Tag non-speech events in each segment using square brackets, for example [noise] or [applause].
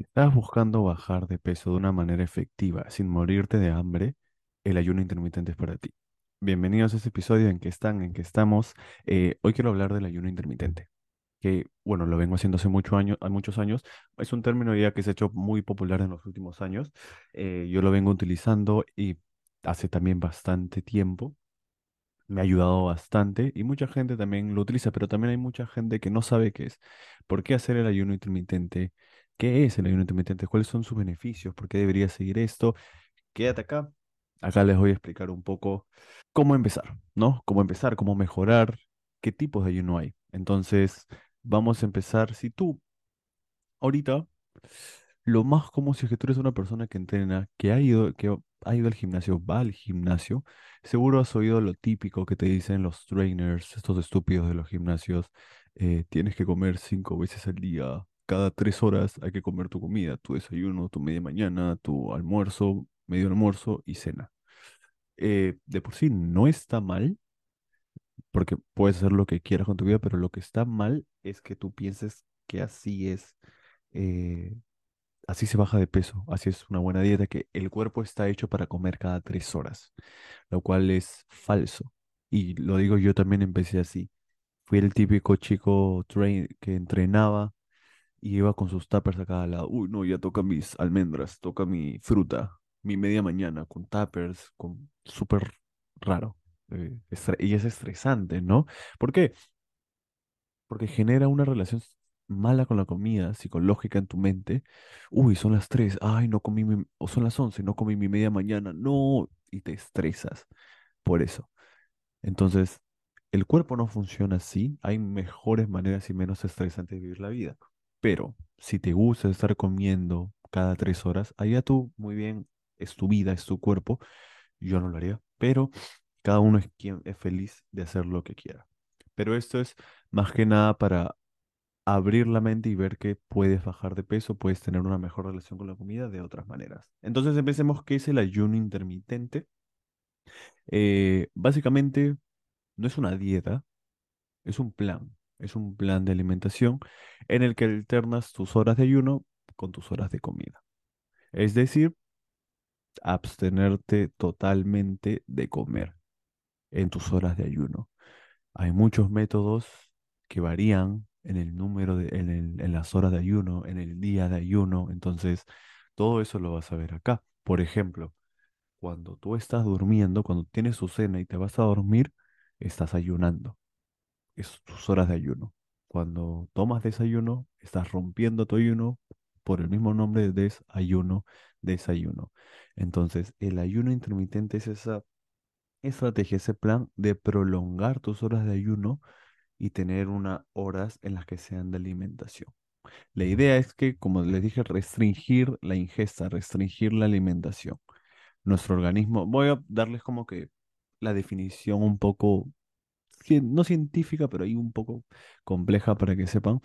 Estás buscando bajar de peso de una manera efectiva, sin morirte de hambre, el ayuno intermitente es para ti. Bienvenidos a este episodio en que están, en que estamos. Eh, hoy quiero hablar del ayuno intermitente, que, bueno, lo vengo haciendo hace muchos años. Es un término ya que se ha hecho muy popular en los últimos años. Eh, yo lo vengo utilizando y hace también bastante tiempo. Me ha ayudado bastante y mucha gente también lo utiliza, pero también hay mucha gente que no sabe qué es. ¿Por qué hacer el ayuno intermitente? ¿Qué es el ayuno intermitente? ¿Cuáles son sus beneficios? ¿Por qué debería seguir esto? Quédate acá. Acá les voy a explicar un poco cómo empezar, ¿no? Cómo empezar, cómo mejorar, qué tipos de ayuno hay. Entonces, vamos a empezar. Si tú ahorita lo más común, si es que tú eres una persona que entrena, que ha ido, que ha ido al gimnasio, va al gimnasio, seguro has oído lo típico que te dicen los trainers, estos estúpidos de los gimnasios, eh, tienes que comer cinco veces al día, cada tres horas hay que comer tu comida, tu desayuno, tu media mañana, tu almuerzo, medio almuerzo y cena. Eh, de por sí no está mal, porque puedes hacer lo que quieras con tu vida, pero lo que está mal es que tú pienses que así es. eh, Así se baja de peso, así es una buena dieta, que el cuerpo está hecho para comer cada tres horas, lo cual es falso. Y lo digo yo también empecé así. Fui el típico chico que entrenaba y iba con sus tuppers a cada lado. Uy, no, ya toca mis almendras, toca mi fruta, mi media mañana con tuppers, con súper raro. eh, y es estresante, ¿no? ¿Por qué? porque genera una relación mala con la comida, psicológica en tu mente. Uy, son las 3, ay, no comí mi, o son las 11, no comí mi media mañana, no, y te estresas por eso. Entonces, el cuerpo no funciona así, hay mejores maneras y menos estresantes de vivir la vida. Pero si te gusta estar comiendo cada tres horas, allá tú, muy bien, es tu vida, es tu cuerpo, yo no lo haría, pero cada uno es quien es feliz de hacer lo que quiera. Pero esto es más que nada para abrir la mente y ver que puedes bajar de peso, puedes tener una mejor relación con la comida de otras maneras. Entonces empecemos, ¿qué es el ayuno intermitente? Eh, básicamente no es una dieta, es un plan, es un plan de alimentación en el que alternas tus horas de ayuno con tus horas de comida. Es decir, abstenerte totalmente de comer en tus horas de ayuno. Hay muchos métodos que varían en el número de, en el- en las horas de ayuno, en el día de ayuno. Entonces, todo eso lo vas a ver acá. Por ejemplo, cuando tú estás durmiendo, cuando tienes tu cena y te vas a dormir, estás ayunando. Es tus horas de ayuno. Cuando tomas desayuno, estás rompiendo tu ayuno por el mismo nombre de desayuno, desayuno. Entonces, el ayuno intermitente es esa estrategia, ese plan de prolongar tus horas de ayuno y tener unas horas en las que sean de alimentación. La idea es que, como les dije, restringir la ingesta, restringir la alimentación. Nuestro organismo, voy a darles como que la definición un poco, no científica, pero ahí un poco compleja para que sepan,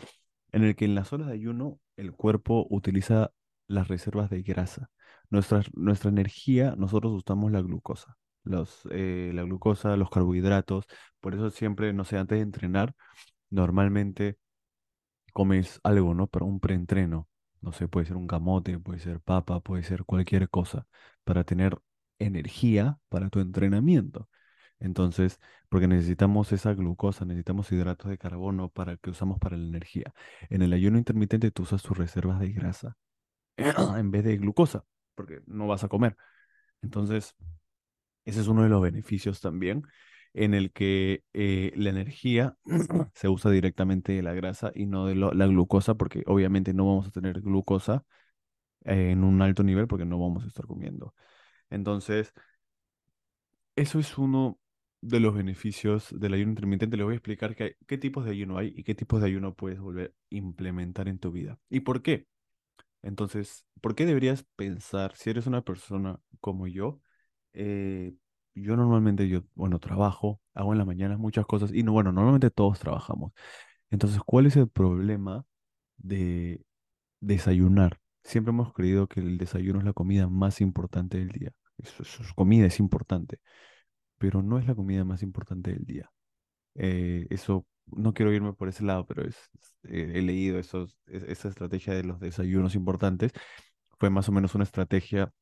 en el que en las horas de ayuno el cuerpo utiliza las reservas de grasa. Nuestra, nuestra energía, nosotros usamos la glucosa. Los, eh, la glucosa, los carbohidratos, por eso siempre, no sé, antes de entrenar, normalmente comes algo, ¿no? Para un preentreno. No sé, puede ser un camote, puede ser papa, puede ser cualquier cosa, para tener energía para tu entrenamiento. Entonces, porque necesitamos esa glucosa, necesitamos hidratos de carbono para que usamos para la energía. En el ayuno intermitente tú usas tus reservas de grasa [clears throat] en vez de glucosa, porque no vas a comer. Entonces, ese es uno de los beneficios también, en el que eh, la energía [clears throat] se usa directamente de la grasa y no de la glucosa, porque obviamente no vamos a tener glucosa eh, en un alto nivel porque no vamos a estar comiendo. Entonces, eso es uno de los beneficios del ayuno intermitente. Les voy a explicar qué, tipos de ayuno hay y qué tipos de ayuno puedes volver a implementar en tu vida. ¿Y por qué? Entonces, ¿por qué deberías pensar, si eres una persona como yo, eh, yo normalmente, yo, bueno, trabajo, hago en las mañanas muchas cosas y no, bueno, normalmente todos trabajamos. Entonces, ¿cuál es el problema de desayunar? Siempre hemos creído que el desayuno es la comida más importante del día. Eso, eso es comida, es importante, pero no es la comida más importante del día. Eh, eso no quiero irme por ese lado, pero es, eh, he leído esos, es- esa estrategia de los desayunos importantes. Fue más o menos una estrategia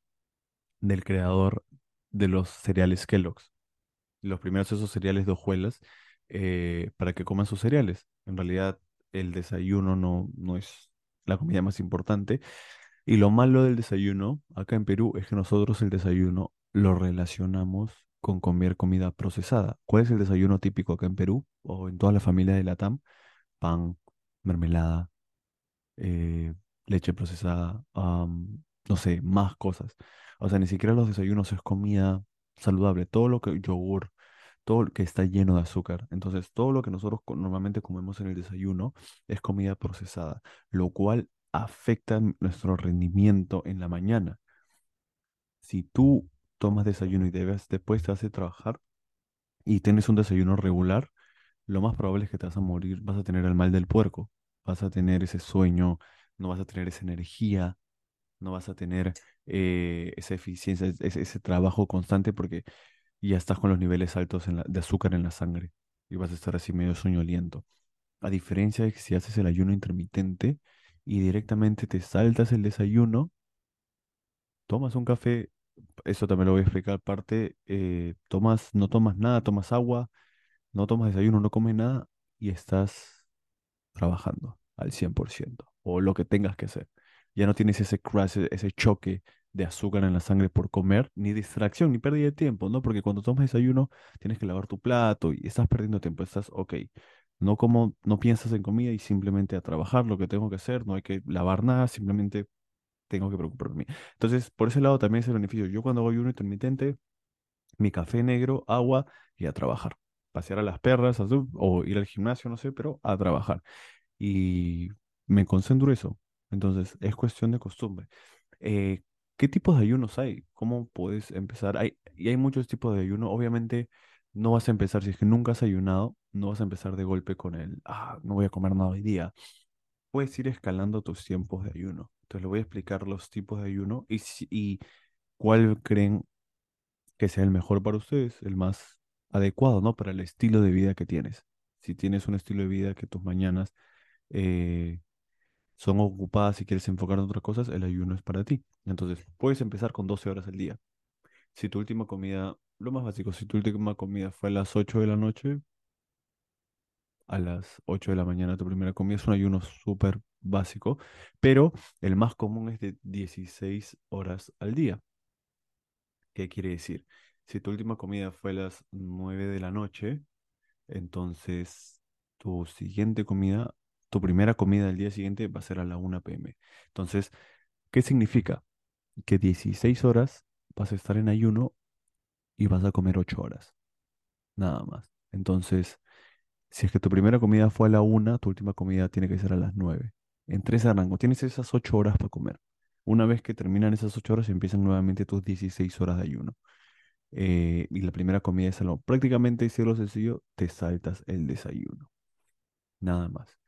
del creador de los cereales Kellogg's. Los primeros esos cereales de hojuelas eh, para que coman sus cereales. En realidad, el desayuno no, no es la comida más importante. Y lo malo del desayuno acá en Perú es que nosotros el desayuno lo relacionamos con comer comida procesada. ¿Cuál es el desayuno típico acá en Perú o en toda la familia de Latam? Pan, mermelada, eh, leche procesada, no sé, más cosas. O sea, ni siquiera los desayunos es comida saludable. Todo lo que, yogur, todo lo que está lleno de azúcar. Entonces, todo lo que nosotros normalmente comemos en el desayuno es comida procesada, lo cual afecta nuestro rendimiento en la mañana. Si tú tomas desayuno y debes, después te vas a trabajar y tienes un desayuno regular, lo más probable es que te vas a morir, vas a tener el mal del puerco, vas a tener ese sueño, no vas a tener esa energía, no vas a tener eh, esa eficiencia, es- ese, ese trabajo constante porque ya estás con los niveles altos en la- de azúcar en la sangre y vas a estar así medio soñoliento. A diferencia de que si haces el ayuno intermitente y directamente te saltas el desayuno, tomas un café, eso también lo voy a explicar aparte, eh, tomas, no tomas nada, tomas agua, no tomas desayuno, no comes nada y estás trabajando al 100% o lo que tengas que hacer. Ya no tienes ese crash, ese ese choque de azúcar en la sangre por comer, ni distracción, ni pérdida de tiempo, ¿no? Porque cuando tomas desayuno tienes que lavar tu plato y estás perdiendo tiempo, estás, ok, no como, no piensas en comida y simplemente a trabajar lo que tengo que hacer, no hay que lavar nada, simplemente tengo que preocuparme. de mí. Entonces, por ese lado también es el beneficio. Yo cuando hago ayuno intermitente, mi café negro, agua y a trabajar. Pasear a las perras, a o ir al gimnasio, no sé, pero a trabajar y me concentro eso. Entonces, es cuestión de costumbre. Eh, ¿qué tipos de ayunos hay? ¿Cómo puedes empezar? Hay, y hay muchos tipos de ayuno. Obviamente, no vas a empezar, si es que nunca has ayunado, no vas a empezar de golpe con el, ah, no voy a comer nada hoy día. Puedes ir escalando tus tiempos de ayuno. Entonces, le voy a explicar los tipos de ayuno y, y cuál creen que sea el mejor para ustedes, el más adecuado, ¿no? Para el estilo de vida que tienes. Si tienes un estilo de vida que tus mañanas eh, son ocupadas y quieres enfocar en otras cosas, el ayuno es para ti. Entonces, puedes empezar con 12 horas al día. Si tu última comida, lo más básico, si tu última comida fue a las 8 de la noche, a las 8 de la mañana tu primera comida es un ayuno súper básico, pero el más común es de 16 horas al día. ¿Qué quiere decir? Si tu última comida fue a las 9 de la noche, entonces tu siguiente comida, tu primera comida del día siguiente va a ser a la 1 p.m. Entonces, ¿qué significa? Que 16 horas vas a estar en ayuno y vas a comer 8 horas, nada más. Entonces, si es que tu primera comida fue a la una, tu última comida tiene que ser a las 9. Entre ese rango, tienes esas 8 horas para comer. Una vez que terminan esas 8 horas, empiezan nuevamente tus 16 horas de ayuno. Eh, y la primera comida es algo prácticamente, si lo sencillo, te saltas el desayuno. Nada más.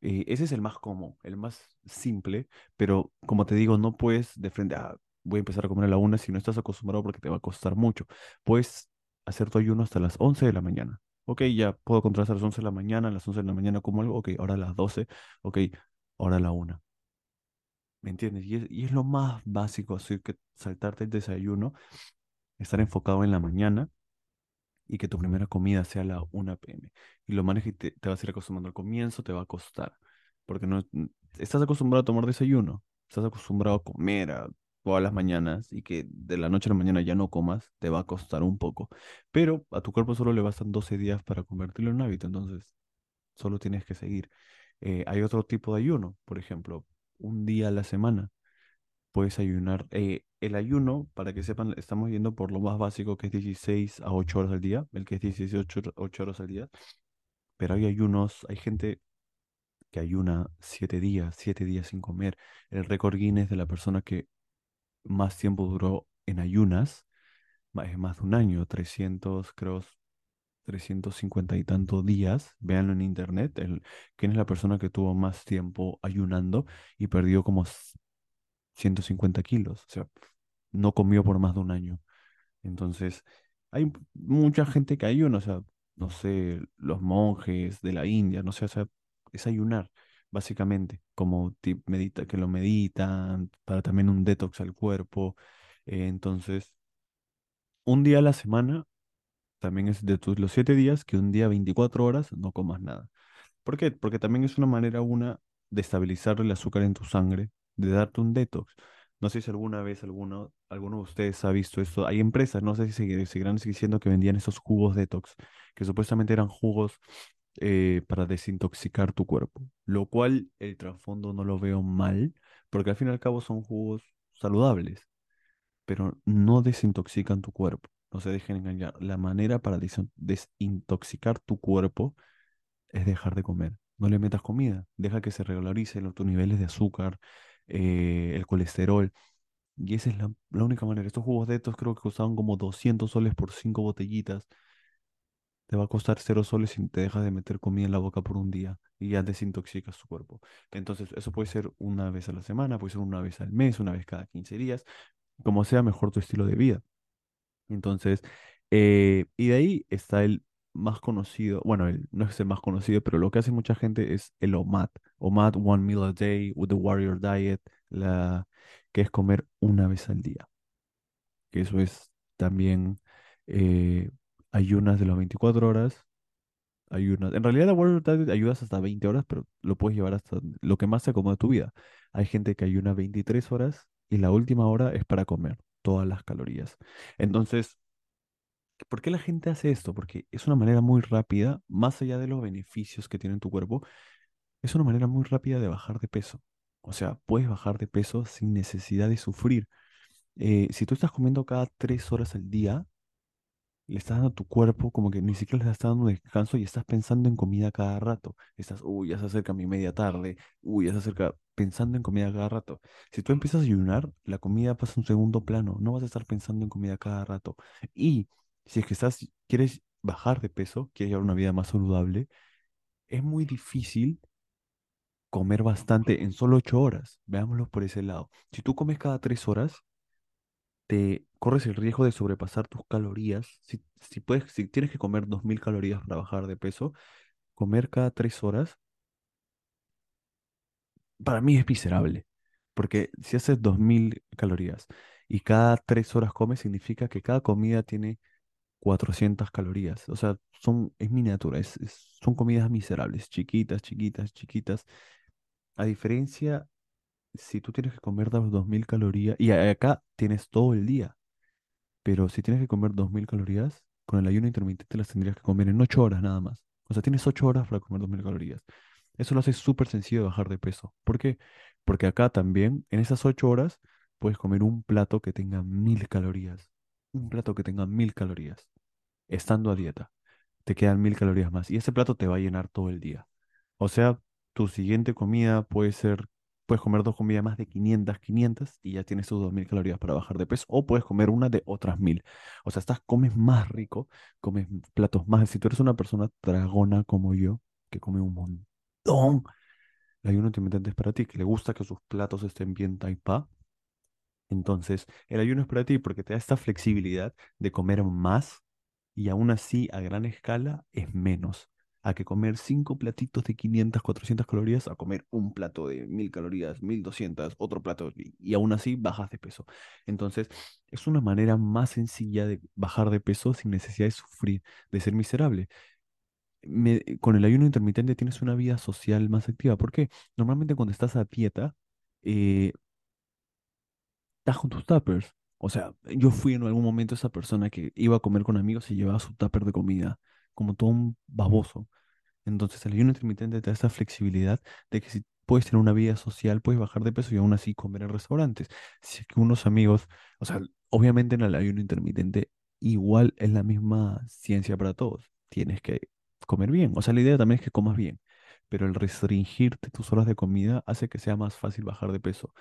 Eh, ese es el más común, el más simple, pero como te digo, no puedes de frente, ah, voy a empezar a comer a la una si no estás acostumbrado porque te va a costar mucho. Puedes hacer tu ayuno hasta las 11 de la mañana. Ok, ya puedo contar hasta las 11 de la mañana, a las 11 de la mañana como algo, ok, ahora a las 12, ok, ahora a la una. ¿Me entiendes? Y es, y es lo más básico, así que saltarte el desayuno, estar enfocado en la mañana y que tu primera comida sea la 1 p.m. Y lo manejes y te, vas a ir acostumbrando al comienzo, te va a costar, porque no estás acostumbrado a tomar desayuno, estás acostumbrado a comer a todas las mañanas y que de la noche a la mañana ya no comas, te va a costar un poco. Pero a tu cuerpo solo le bastan 12 días para convertirlo en un hábito, entonces solo tienes que seguir. Eh, hay otro tipo de ayuno, por ejemplo, un día a la semana puedes ayunar. eh, el ayuno, para que sepan, estamos yendo por lo más básico que es 16 a 8 horas al día, el que es 18 hor- 8 horas al día, pero hay ayunos, hay gente que ayuna 7 días, 7 días sin comer. El récord Guinness de la persona que más tiempo duró en ayunas es más de un año, 300 creo, 350 y tantos días. Véanlo en internet. El, ¿quién es la persona que tuvo más tiempo ayunando y perdió como s- 150 kilos? O sea, no comió por más de un año. Entonces, hay mucha gente que ayuna, o sea, no sé, los monjes de la India, no sé, o sea, es ayunar, básicamente, como medita, que lo meditan, para también un detox al cuerpo. Entonces, un día a la semana también es de tus los siete días que un día 24 horas no comas nada. ¿Por qué? Porque también es una manera una de estabilizar el azúcar en tu sangre, de darte un detox. No sé si alguna vez alguno, alguno de ustedes ha visto esto. Hay empresas, no sé si seguir- seguirán diciendo que vendían esos jugos detox, que supuestamente eran jugos eh, para desintoxicar tu cuerpo, lo cual el trasfondo no lo veo mal, porque al fin y al cabo son jugos saludables pero no desintoxican tu cuerpo. No se dejen engañar. La manera para desin- desintoxicar tu cuerpo es dejar de comer. No le metas comida. Deja que se regularicen tus niveles de azúcar, eh, el colesterol. Y esa es la, la única manera. Estos jugos de estos creo que costaban como 200 soles por cinco botellitas. Te va a costar cero soles si te dejas de meter comida en la boca por un día y ya desintoxicas tu cuerpo. Entonces, eso puede ser una vez a la semana, puede ser una vez al mes, una vez cada 15 días, como sea mejor tu estilo de vida. Entonces, eh, y de ahí está el más conocido, bueno, el, no es el más conocido, pero lo que hace mucha gente es el OMAD, OMAD One Meal a Day with the Warrior Diet, la, que es comer una vez al día, que eso es también eh, ayunas de las 24 horas, ayunas, en realidad la Warrior Diet ayudas hasta 20 horas, pero lo puedes llevar hasta lo que más se acomode a tu vida. Hay gente que ayuna 23 horas y la última hora es para comer todas las calorías. Entonces, ¿Por qué la gente hace esto? Porque es una manera muy rápida, más allá de los beneficios que tiene en tu cuerpo, es una manera muy rápida de bajar de peso. O sea, puedes bajar de peso sin necesidad de sufrir. Eh, si tú estás comiendo cada tres horas al día, le estás dando a tu cuerpo como que ni siquiera le estás dando descanso y estás pensando en comida cada rato. Estás, uy, ya se acerca mi media tarde, uy, ya se acerca, pensando en comida cada rato. Si tú empiezas a ayunar, la comida pasa a un segundo plano, no vas a estar pensando en comida cada rato. Y si es que estás, quieres bajar de peso, quieres llevar una vida más saludable, es muy difícil comer bastante en solo ocho horas. Veámoslo por ese lado. Si tú comes cada tres horas, te corres el riesgo de sobrepasar tus calorías. Si, si puedes, si tienes que comer 2.000 calorías para bajar de peso, comer cada tres horas, para mí es miserable. Porque si haces 2.000 calorías y cada tres horas comes, significa que cada comida tiene 400 calorías. O sea, son, es miniatura, es- son comidas miserables, chiquitas, chiquitas, chiquitas. A diferencia, si tú tienes que comer las 2.000 calorías, y acá tienes todo el día. Pero si tienes que comer 2.000 calorías, con el ayuno intermitente las tendrías que comer en 8 horas nada más. O sea, tienes 8 horas para comer 2.000 calorías. Eso lo hace súper sencillo de bajar de peso. ¿Por qué? Porque acá también, en esas 8 horas, puedes comer un plato que tenga 1.000 calorías. Un plato que tenga 1.000 calorías, estando a dieta te quedan mil calorías más y ese plato te va a llenar todo el día. O sea, tu siguiente comida puede ser, puedes comer dos comidas más de 500 500 y ya tienes tus 2000 calorías para bajar de peso o puedes comer una de otras mil. O sea, estás, comes más rico, comes platos más. Si tú eres una persona dragona como yo, que come un montón, el ayuno intermitente es para ti, que le gusta que sus platos estén bien taipa. Entonces, el ayuno es para ti porque te da esta flexibilidad de comer más y aún así a gran escala es menos. A que comer cinco platitos de 500, 400 calorías, a comer un plato de 1000 calorías, 1200, otro plato, y, y aún así bajas de peso. Entonces, es una manera más sencilla de bajar de peso sin necesidad de sufrir, de ser miserable. Con el ayuno intermitente tienes una vida social más activa. ¿Por qué? Normalmente cuando estás a dieta, eh, estás con tus tuppers. O sea, yo fui en algún momento esa persona que iba a comer con amigos y llevaba su tupper de comida, como todo un baboso. Entonces, el ayuno intermitente te da esta flexibilidad de que si puedes tener una vida social, puedes bajar de peso y aún así comer en restaurantes. Si es que unos amigos, o sea, obviamente en el ayuno intermitente igual es la misma ciencia para todos. Tienes que comer bien. O sea, la idea también es que comas bien. Pero el restringirte tus horas de comida hace que sea más fácil bajar de peso.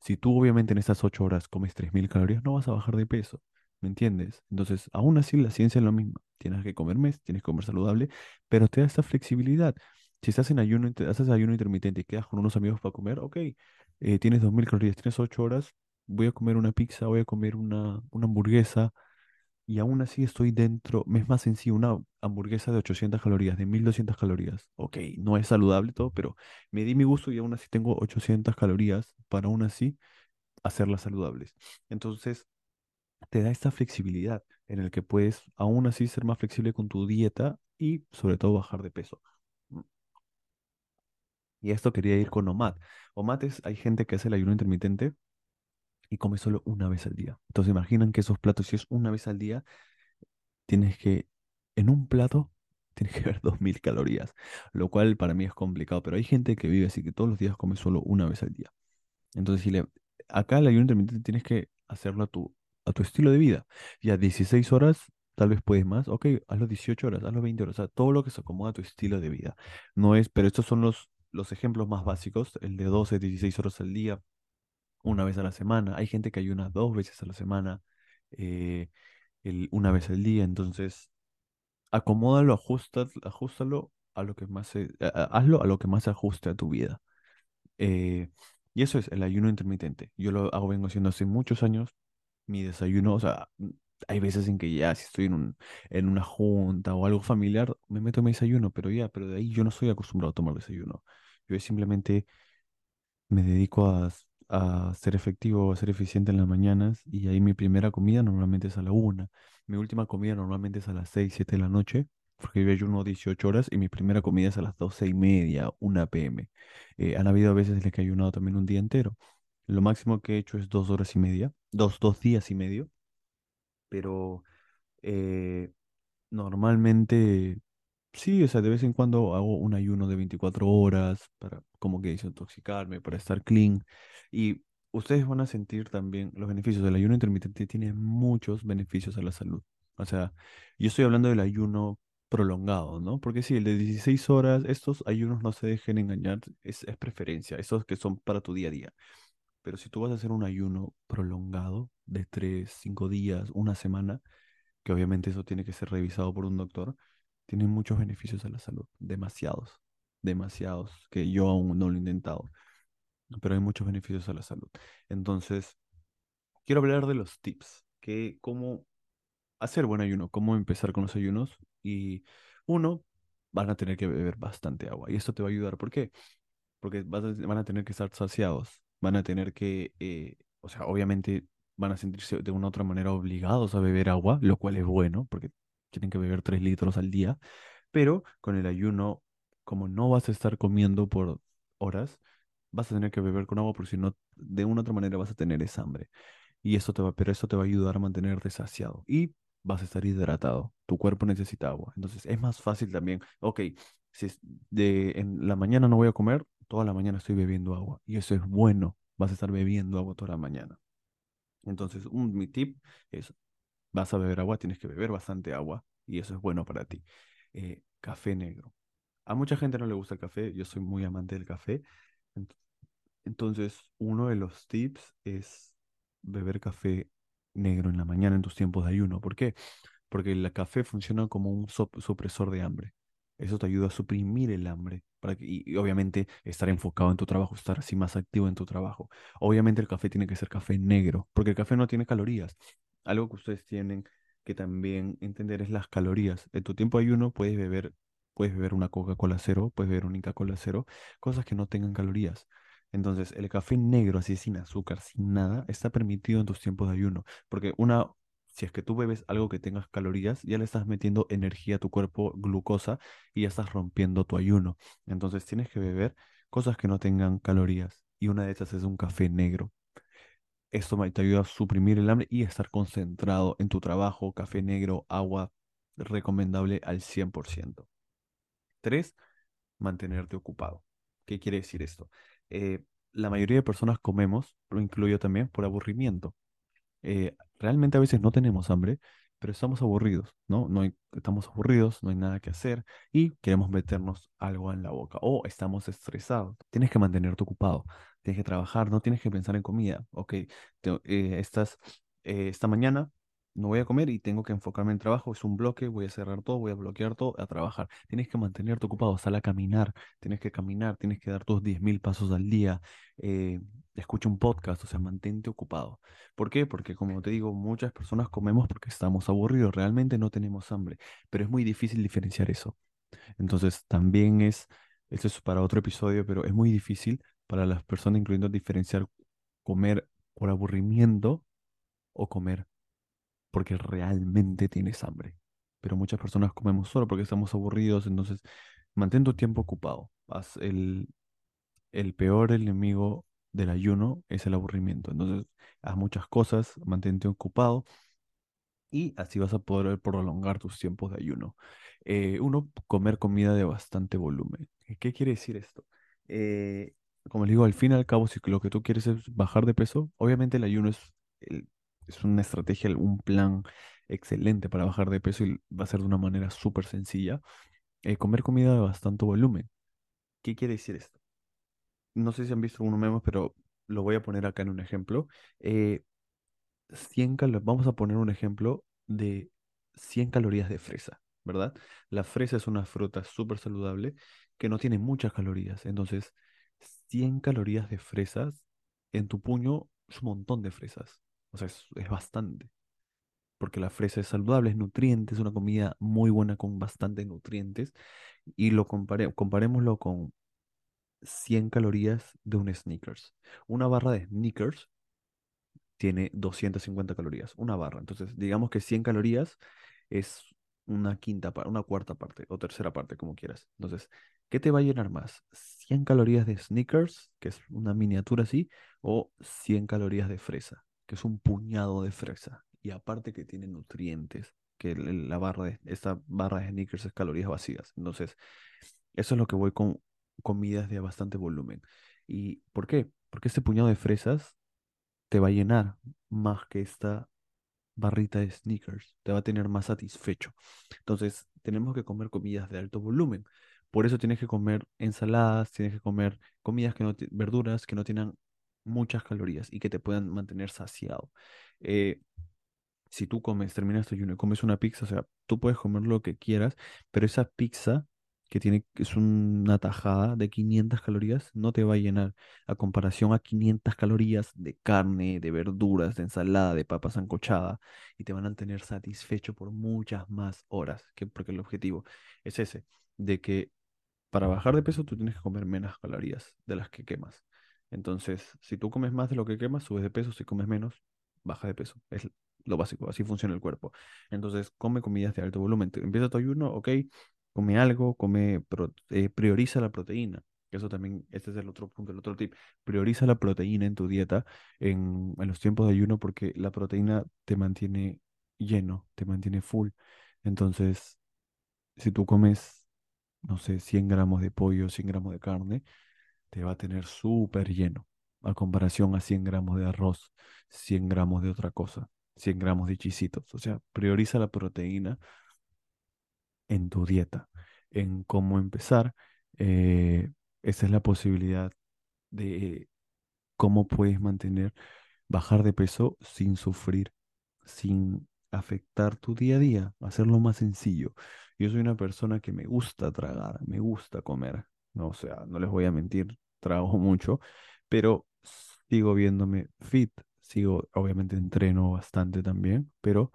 Si tú obviamente en estas ocho horas comes 3.000 calorías, no vas a bajar de peso. ¿Me entiendes? Entonces, aún así la ciencia es lo mismo. Tienes que comer mes, tienes que comer saludable pero te da esta flexibilidad. Si estás en ayuno, haces ayuno intermitente y quedas con unos amigos para comer, ok, eh, tienes 2.000 calorías, tienes 8 horas, voy a comer una pizza, voy a comer una, una hamburguesa, y aún así estoy dentro, me es más sencillo una hamburguesa de 800 calorías, de 1200 calorías. Ok, no es saludable todo, pero me di mi gusto y aún así tengo 800 calorías para aún así hacerlas saludables. Entonces, te da esta flexibilidad en el que puedes aún así ser más flexible con tu dieta y sobre todo bajar de peso. Mm. Y esto quería ir con OMAD. OMAD es, hay gente que hace el ayuno intermitente y come solo una vez al día. Entonces imaginan que esos platos, si es una vez al día, tienes que, en un plato, [laughs] tienes que ver 2000 calorías, lo cual para mí es complicado, pero hay gente que vive así que todos los días come solo una vez al día. Entonces, si le, acá el ayuno intermitente tienes que hacerlo a tu, a tu estilo de vida. Ya 16 horas, tal vez puedes más, ok, hazlo 18 horas, hazlo 20 horas, o sea, todo lo que se acomoda a tu estilo de vida. No es, pero estos son los, los ejemplos más básicos, el de 12, 16 horas al día, una vez a la semana. Hay gente que ayuna dos veces a la semana, eh, una vez al día. Entonces, acomódalo, ajusta, ajustalo a lo que más se, a- a- hazlo a lo que más se ajuste a tu vida. Eh, y eso es el ayuno intermitente. Yo lo hago, vengo haciendo hace muchos años. Mi desayuno, o sea, mm, hay veces en que ya si estoy en un, en una junta o algo familiar, me meto mi desayuno, pero ya, pero de ahí yo no estoy acostumbrado a tomar desayuno. Yo simplemente me dedico a, a ser efectivo, a ser eficiente en las mañanas y ahí mi primera comida normalmente es a la una. Mi última comida normalmente es a las seis, siete de la noche, porque yo ayuno 18 horas y mi primera comida es a las doce y media, una p.m. Eh, han habido veces en las que he ayunado también un día entero. Lo máximo que he hecho es dos horas y media, dos, dos días y medio, pero eh, normalmente Sí, o sea, de vez en cuando hago un ayuno de 24 horas para como que desintoxicarme, para estar clean. Y ustedes van a sentir también los beneficios. El ayuno intermitente tiene muchos beneficios a la salud. O sea, yo estoy hablando del ayuno prolongado, ¿no? Porque sí, el de 16 horas, estos ayunos no se dejen engañar, es, es preferencia, esos que son para tu día a día. Pero si tú vas a hacer un ayuno prolongado de 3 5 días, una semana, que obviamente eso tiene que ser revisado por un doctor, tiene muchos beneficios a la salud, demasiados, demasiados, que yo aún no lo he intentado, pero hay muchos beneficios a la salud. Entonces, quiero hablar de los tips, que cómo hacer buen ayuno, cómo empezar con los ayunos y uno, van a tener que beber bastante agua y esto te va a ayudar. ¿Por qué? porque vas a- van a tener que estar saciados, van a tener que, eh, o sea, obviamente van a sentirse de una otra manera obligados a beber agua, lo cual es bueno, porque tienen que beber 3 litros al día, pero con el ayuno, como no vas a estar comiendo por horas, vas a tener que beber con agua, porque si no, de una otra manera vas a tener esa hambre. Y eso te va, pero eso te va a ayudar a mantenerte saciado y vas a estar hidratado. Tu cuerpo necesita agua. Entonces es más fácil también. Ok, si de en la mañana no voy a comer, toda la mañana estoy bebiendo agua. Y eso es bueno. Vas a estar bebiendo agua toda la mañana. Entonces, mi tip es, vas a beber agua, tienes que beber bastante agua y eso es bueno para ti. Eh, café negro. A mucha gente no le gusta el café, yo soy muy amante del café. Ent- Entonces, uno de los tips es beber café negro en la mañana en tus tiempos de ayuno. ¿Por qué? Porque el café funciona como un supresor de hambre. Eso te ayuda a suprimir el hambre para que, y, obviamente estar enfocado en tu trabajo, estar así más activo en tu trabajo. Obviamente el café tiene que ser café negro, porque el café no tiene calorías. Algo que ustedes tienen que también entender es las calorías. En tu tiempo de ayuno puedes beber, puedes beber una Coca-Cola cero, puedes beber una Inca-Cola cero, cosas que no tengan calorías. Entonces, el café negro, así sin azúcar, sin nada, está permitido en tus tiempos de ayuno, porque una, si es que tú bebes algo que tengas calorías, ya le estás metiendo energía a tu cuerpo, glucosa, y ya estás rompiendo tu ayuno. Entonces, tienes que beber cosas que no tengan calorías, y una de esas es un café negro. Esto te ayuda a suprimir el hambre y estar concentrado en tu trabajo, café negro, agua, recomendable al 100%. Tres, mantenerte ocupado. ¿Qué quiere decir esto? Eh, la mayoría de personas comemos, lo incluyo también, por aburrimiento. Eh, realmente a veces no tenemos hambre, pero estamos aburridos, ¿no? No hay- estamos aburridos, no hay nada que hacer y queremos meternos algo en la boca o estamos estresados. Tienes que mantenerte ocupado, tienes que trabajar, no tienes que pensar en comida. Ok, eh, estás, eh, esta mañana no voy a comer y tengo que enfocarme en trabajo, es un bloque, voy a cerrar todo, voy a bloquear todo, a trabajar. Tienes que mantenerte ocupado, sal a caminar, tienes que caminar, tienes que dar tus 10.000 pasos al día, eh, escucha un podcast, o sea, mantente ocupado. ¿Por qué? Porque como te digo, muchas personas comemos porque estamos aburridos, realmente no tenemos hambre, pero es muy difícil diferenciar eso. Entonces, también es, eso es para otro episodio, pero es muy difícil para las personas, incluyendo diferenciar comer por aburrimiento o comer porque realmente tienes hambre. Pero muchas personas comemos solo porque estamos aburridos, entonces mantén tu tiempo ocupado. Haz el, el peor enemigo del ayuno es el aburrimiento. Entonces, haz muchas cosas, mantente ocupado y así vas a poder prolongar tus tiempos de ayuno. Eh, uno, comer comida de bastante volumen. ¿Qué quiere decir esto? Eh, como les digo, al fin y al cabo, si lo que tú quieres es bajar de peso, obviamente el ayuno es, es una estrategia, un plan excelente para bajar de peso y va a ser de una manera súper sencilla. Eh, comer comida de bastante volumen. ¿Qué quiere decir esto? No sé si han visto unos memes, pero lo voy a poner acá en un ejemplo. Eh, 100 calo- vamos a poner un ejemplo de 100 calorías de fresa, ¿verdad? La fresa es una fruta súper saludable que no tiene muchas calorías. Entonces, 100 calorías de fresas en tu puño es un montón de fresas. O sea, es, es bastante. Porque la fresa es saludable, es nutriente, es una comida muy buena con bastantes nutrientes. Y lo compare, comparémoslo con 100 calorías de un Snickers. Una barra de Snickers tiene 250 calorías, una barra. Entonces, digamos que 100 calorías es una quinta parte, una cuarta parte o tercera parte, como quieras. Entonces, ¿qué te va a llenar más? ¿100 calorías de Snickers, que es una miniatura así, o 100 calorías de fresa, que es un puñado de fresa? Y aparte que tiene nutrientes, que la barra de, esta barra de Snickers es calorías vacías. Entonces, eso es lo que voy con comidas de bastante volumen. ¿Y por qué? Porque este puñado de fresas te va a llenar más que esta barrita de sneakers, te va a tener más satisfecho. Entonces, tenemos que comer comidas de alto volumen. Por eso tienes que comer ensaladas, tienes que comer comidas que no, verduras que no tengan muchas calorías y que te puedan mantener saciado. Eh, si tú comes, terminas tu ayuno comes una pizza, o sea, tú puedes comer lo que quieras, pero esa pizza que tiene, es una tajada de 500 calorías, no te va a llenar a comparación a 500 calorías de carne, de verduras, de ensalada, de papa sancochada, y te van a tener satisfecho por muchas más horas, que, porque el objetivo es ese, de que para bajar de peso tú tienes que comer menos calorías de las que quemas. Entonces, si tú comes más de lo que quemas, subes de peso, si comes menos, baja de peso. Es lo básico, así funciona el cuerpo. Entonces, come comidas de alto volumen. Empieza tu ayuno, ok, come algo, come, eh, prioriza la proteína. Eso también, este es el otro punto, el otro tip. Prioriza la proteína en tu dieta en, en los tiempos de ayuno porque la proteína te mantiene lleno, te mantiene full. Entonces, si tú comes no sé, 100 gramos de pollo, 100 gramos de carne, te va a tener súper lleno, a comparación a 100 gramos de arroz, 100 gramos de otra cosa, 100 gramos de chisitos. O sea, prioriza la proteína en tu dieta, en cómo empezar. eh, esa es la posibilidad de cómo puedes mantener, bajar de peso sin sufrir, sin afectar tu día a día, hacerlo más sencillo. Yo soy una persona que me gusta tragar, me gusta comer, no, o sea, no les voy a mentir, trago [laughs] mucho, pero sigo viéndome fit, sigo, obviamente entreno bastante también, pero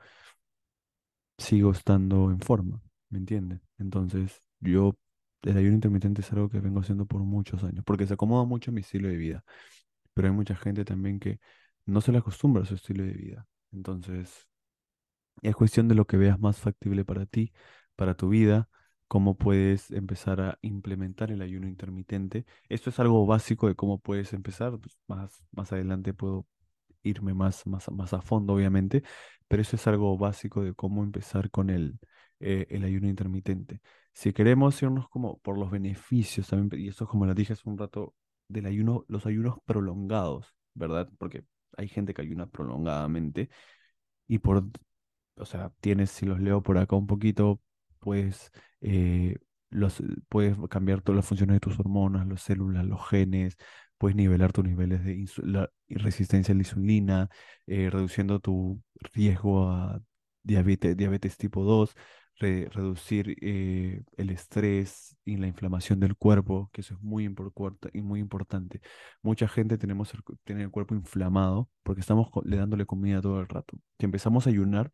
sigo estando en forma, ¿me entienden? Entonces, yo, el ayuno intermitente es algo que vengo haciendo por muchos años, porque se acomoda mucho a mi estilo de vida pero hay mucha gente también que no se le acostumbra a su estilo de vida. Entonces, es cuestión de lo que veas más factible para ti, para tu vida, cómo puedes empezar a implementar el ayuno intermitente. Esto es algo básico de cómo puedes empezar. pues, más, más adelante puedo irme más, más, más a fondo, obviamente, pero eso es algo básico de cómo empezar con el, eh, el ayuno intermitente. Si queremos irnos como por los beneficios también, y esto como les dije hace un rato, del ayuno, los ayunos prolongados, ¿verdad? Porque hay gente que ayuna prolongadamente y por, o sea, tienes, si los leo por acá un poquito, pues eh, los, puedes cambiar todas las funciones de tus hormonas, las células, los genes, puedes nivelar tus niveles de la resistencia a la insulina, eh, reduciendo tu riesgo a diabetes, diabetes tipo 2, re- reducir eh, el estrés y la inflamación del cuerpo, que eso es muy importante y muy importante. Mucha gente tenemos tiene el cuerpo inflamado porque estamos le dándole comida todo el rato. Si empezamos a ayunar,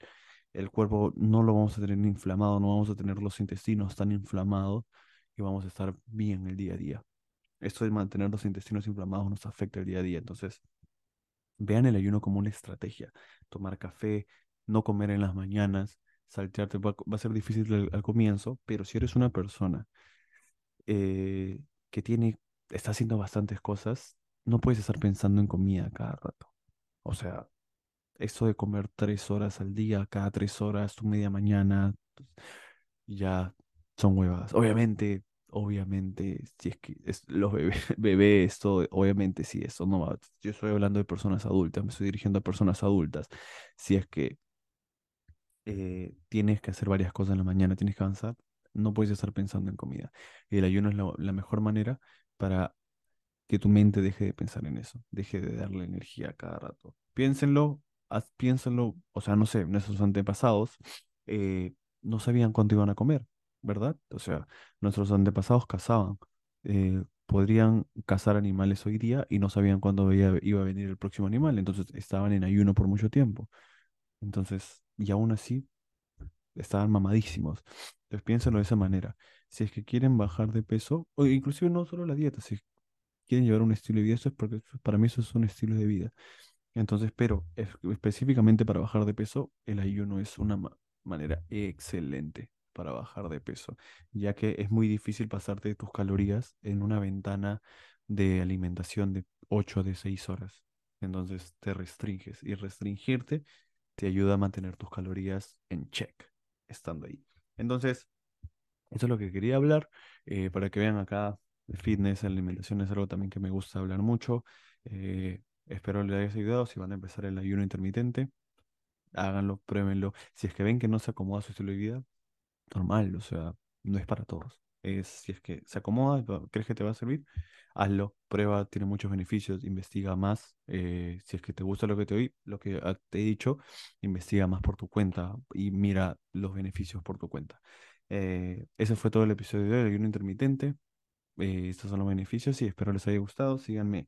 el cuerpo no lo vamos a tener inflamado, no vamos a tener los intestinos tan inflamados y vamos a estar bien el día a día. Esto de mantener los intestinos inflamados nos afecta el día a día. Entonces, vean el ayuno como una estrategia. Tomar café, no comer en las mañanas, saltearte va, a ser difícil al, al comienzo, pero si eres una persona eh, que tiene, está haciendo bastantes cosas, no puedes estar pensando en comida cada rato. O sea, eso de comer tres horas al día, cada tres horas, tu media mañana, ya son huevadas. Obviamente, obviamente, si es que es, los bebés, [laughs] bebés, todo, obviamente sí, eso no va. Yo estoy hablando de personas adultas, me estoy dirigiendo a personas adultas. Si es que eh, tienes que hacer varias cosas en la mañana, tienes que avanzar, no puedes estar pensando en comida. El ayuno es la, mejor manera para que tu mente deje de pensar en eso, deje de darle energía a cada rato. Piénsenlo, piénsenlo, o sea, no sé, nuestros antepasados eh, no sabían cuánto iban a comer, ¿verdad? O sea, nuestros antepasados cazaban, eh, podrían cazar animales hoy día y no sabían cuándo iba a venir el próximo animal, entonces estaban en ayuno por mucho tiempo. Entonces, y aún así, estaban mamadísimos. Entonces, piénsenlo de esa manera. Si es que quieren bajar de peso, o inclusive no solo la dieta, si quieren llevar un estilo de vida, eso es porque para mí eso es un estilo de vida. Entonces, pero es- específicamente para bajar de peso, el ayuno es una ma- manera excelente para bajar de peso, ya que es muy difícil pasarte tus calorías en una ventana de alimentación de 8 de 6 horas. Entonces te restringes y restringirte te ayuda a mantener tus calorías en check, estando ahí. Entonces, eso es lo que quería hablar, eh, para que vean acá, fitness, alimentación es algo también que me gusta hablar mucho. eh, espero les haya ayudado. Si van a empezar el ayuno intermitente, háganlo, pruébenlo. Si es que ven que no se acomoda su estilo de vida, normal, o sea, no es para todos. Es, si es que se acomoda, crees que te va a servir, hazlo, prueba, tiene muchos beneficios, investiga más. eh, si es que te gusta lo que te oí, lo que te he dicho, investiga más por tu cuenta y mira los beneficios por tu cuenta. Eh, ese fue todo el episodio de hoy, el ayuno intermitente. Eh, estos son los beneficios y espero les haya gustado. Síganme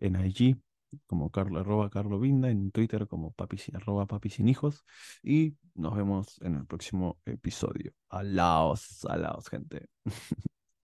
en IG como Carlo, arroba Carlo Vinda, en Twitter como papi, arroba papi sin hijos. Y nos vemos en el próximo episodio. Alaos, alaos, gente. [laughs]